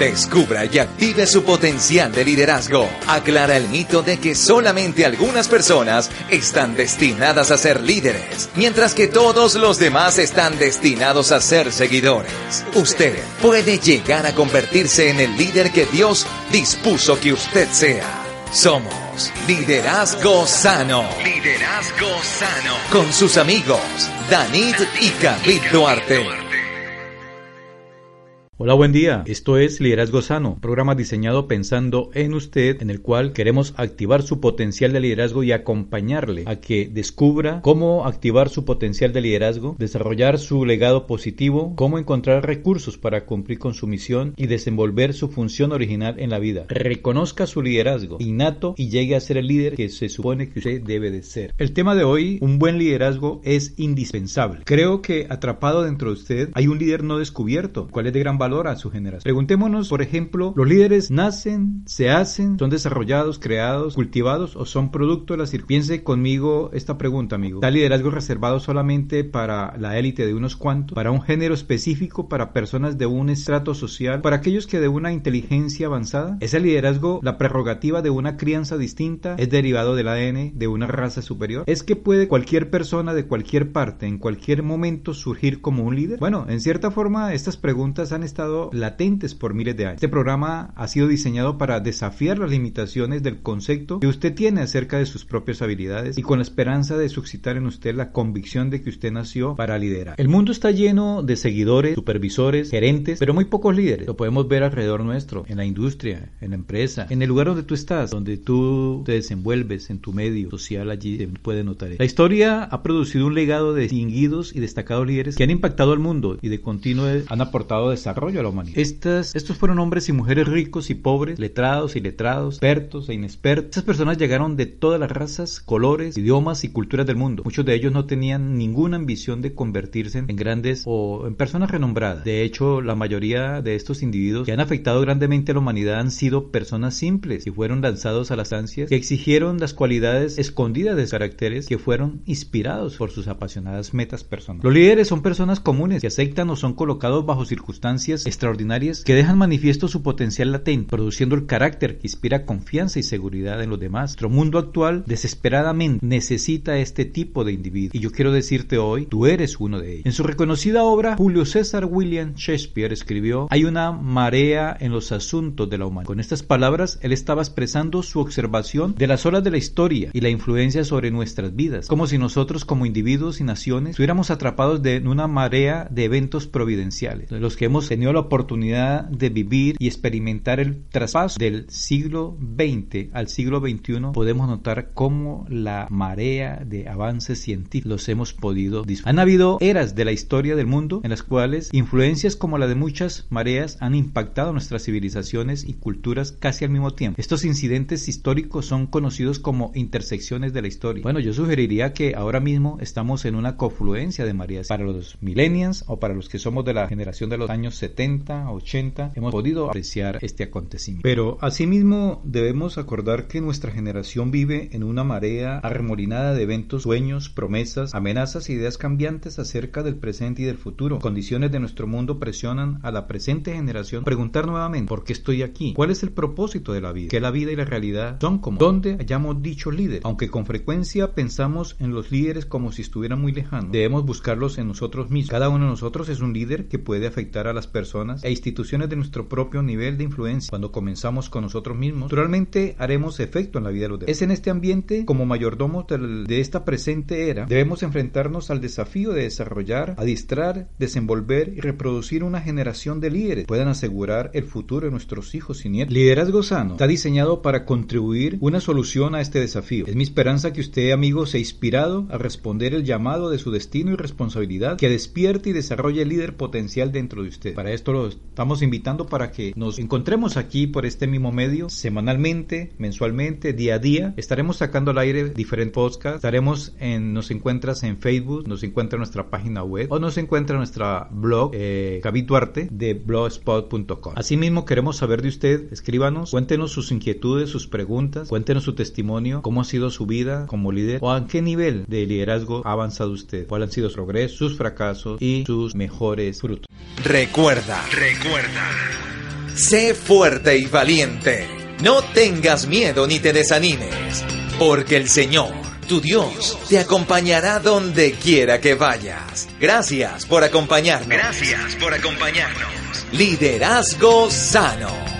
Descubra y active su potencial de liderazgo. Aclara el mito de que solamente algunas personas están destinadas a ser líderes, mientras que todos los demás están destinados a ser seguidores. Usted puede llegar a convertirse en el líder que Dios dispuso que usted sea. Somos Liderazgo Sano. Liderazgo Sano. Con sus amigos, Danit y David Duarte. Hola, buen día. Esto es Liderazgo Sano, programa diseñado pensando en usted, en el cual queremos activar su potencial de liderazgo y acompañarle a que descubra cómo activar su potencial de liderazgo, desarrollar su legado positivo, cómo encontrar recursos para cumplir con su misión y desenvolver su función original en la vida. Reconozca su liderazgo innato y llegue a ser el líder que se supone que usted debe de ser. El tema de hoy, un buen liderazgo es indispensable. Creo que atrapado dentro de usted hay un líder no descubierto, cuál es de gran valor a su generación. Preguntémonos, por ejemplo, ¿los líderes nacen, se hacen, son desarrollados, creados, cultivados o son producto de la circunstancia? Piense conmigo esta pregunta, amigo. ¿Está liderazgo reservado solamente para la élite de unos cuantos, para un género específico, para personas de un estrato social, para aquellos que de una inteligencia avanzada? ¿Es el liderazgo la prerrogativa de una crianza distinta? ¿Es derivado del ADN de una raza superior? ¿Es que puede cualquier persona de cualquier parte, en cualquier momento, surgir como un líder? Bueno, en cierta forma, estas preguntas han estado latentes por miles de años. Este programa ha sido diseñado para desafiar las limitaciones del concepto que usted tiene acerca de sus propias habilidades y con la esperanza de suscitar en usted la convicción de que usted nació para liderar. El mundo está lleno de seguidores, supervisores, gerentes, pero muy pocos líderes. Lo podemos ver alrededor nuestro, en la industria, en la empresa, en el lugar donde tú estás, donde tú te desenvuelves en tu medio social allí se puede notar. La historia ha producido un legado de distinguidos y destacados líderes que han impactado al mundo y de continuo han aportado desarrollo estos fueron hombres y mujeres ricos y pobres, letrados y letrados, expertos e inexpertos. Estas personas llegaron de todas las razas, colores, idiomas y culturas del mundo. Muchos de ellos no tenían ninguna ambición de convertirse en grandes o en personas renombradas. De hecho, la mayoría de estos individuos que han afectado grandemente a la humanidad han sido personas simples y fueron lanzados a las ansias que exigieron las cualidades escondidas de caracteres que fueron inspirados por sus apasionadas metas personales. Los líderes son personas comunes que aceptan o son colocados bajo circunstancias extraordinarias que dejan manifiesto su potencial latente, produciendo el carácter que inspira confianza y seguridad en los demás. Nuestro mundo actual desesperadamente necesita este tipo de individuos. Y yo quiero decirte hoy, tú eres uno de ellos. En su reconocida obra, Julio César William Shakespeare escribió, hay una marea en los asuntos de la humanidad. Con estas palabras, él estaba expresando su observación de las olas de la historia y la influencia sobre nuestras vidas, como si nosotros como individuos y naciones estuviéramos atrapados de una marea de eventos providenciales, los que hemos tenido la oportunidad de vivir y experimentar el traspaso del siglo XX al siglo XXI, podemos notar cómo la marea de avances científicos los hemos podido disfrutar. Han habido eras de la historia del mundo en las cuales influencias como la de muchas mareas han impactado nuestras civilizaciones y culturas casi al mismo tiempo. Estos incidentes históricos son conocidos como intersecciones de la historia. Bueno, yo sugeriría que ahora mismo estamos en una confluencia de mareas. Para los millennials o para los que somos de la generación de los años 70, 80, hemos podido apreciar este acontecimiento. Pero asimismo debemos acordar que nuestra generación vive en una marea arremolinada de eventos, sueños, promesas, amenazas e ideas cambiantes acerca del presente y del futuro. Condiciones de nuestro mundo presionan a la presente generación a preguntar nuevamente ¿por qué estoy aquí? ¿Cuál es el propósito de la vida? ¿Que la vida y la realidad son como? ¿Dónde hayamos dicho líder? Aunque con frecuencia pensamos en los líderes como si estuvieran muy lejanos, debemos buscarlos en nosotros mismos. Cada uno de nosotros es un líder que puede afectar a las personas e instituciones de nuestro propio nivel de influencia. Cuando comenzamos con nosotros mismos, naturalmente haremos efecto en la vida de los demás. Es en este ambiente, como mayordomos de esta presente era, debemos enfrentarnos al desafío de desarrollar, adiestrar, desenvolver y reproducir una generación de líderes que puedan asegurar el futuro de nuestros hijos y nietos. Liderazgo sano está diseñado para contribuir una solución a este desafío. Es mi esperanza que usted, amigo, sea inspirado a responder el llamado de su destino y responsabilidad, que despierte y desarrolle el líder potencial dentro de usted. Esto lo estamos invitando para que nos encontremos aquí por este mismo medio semanalmente, mensualmente, día a día. Estaremos sacando al aire diferentes podcasts. Estaremos en, nos encuentras en Facebook, nos encuentra en nuestra página web o nos encuentra en nuestra blog, eh, Duarte, de blogspot.com. Asimismo, queremos saber de usted. Escríbanos, cuéntenos sus inquietudes, sus preguntas, cuéntenos su testimonio, cómo ha sido su vida como líder o a qué nivel de liderazgo ha avanzado usted, cuáles han sido sus progresos, sus fracasos y sus mejores frutos. Recuerda, recuerda. Sé fuerte y valiente. No tengas miedo ni te desanimes, porque el Señor, tu Dios, te acompañará donde quiera que vayas. Gracias por acompañarnos. Gracias por acompañarnos. Liderazgo sano.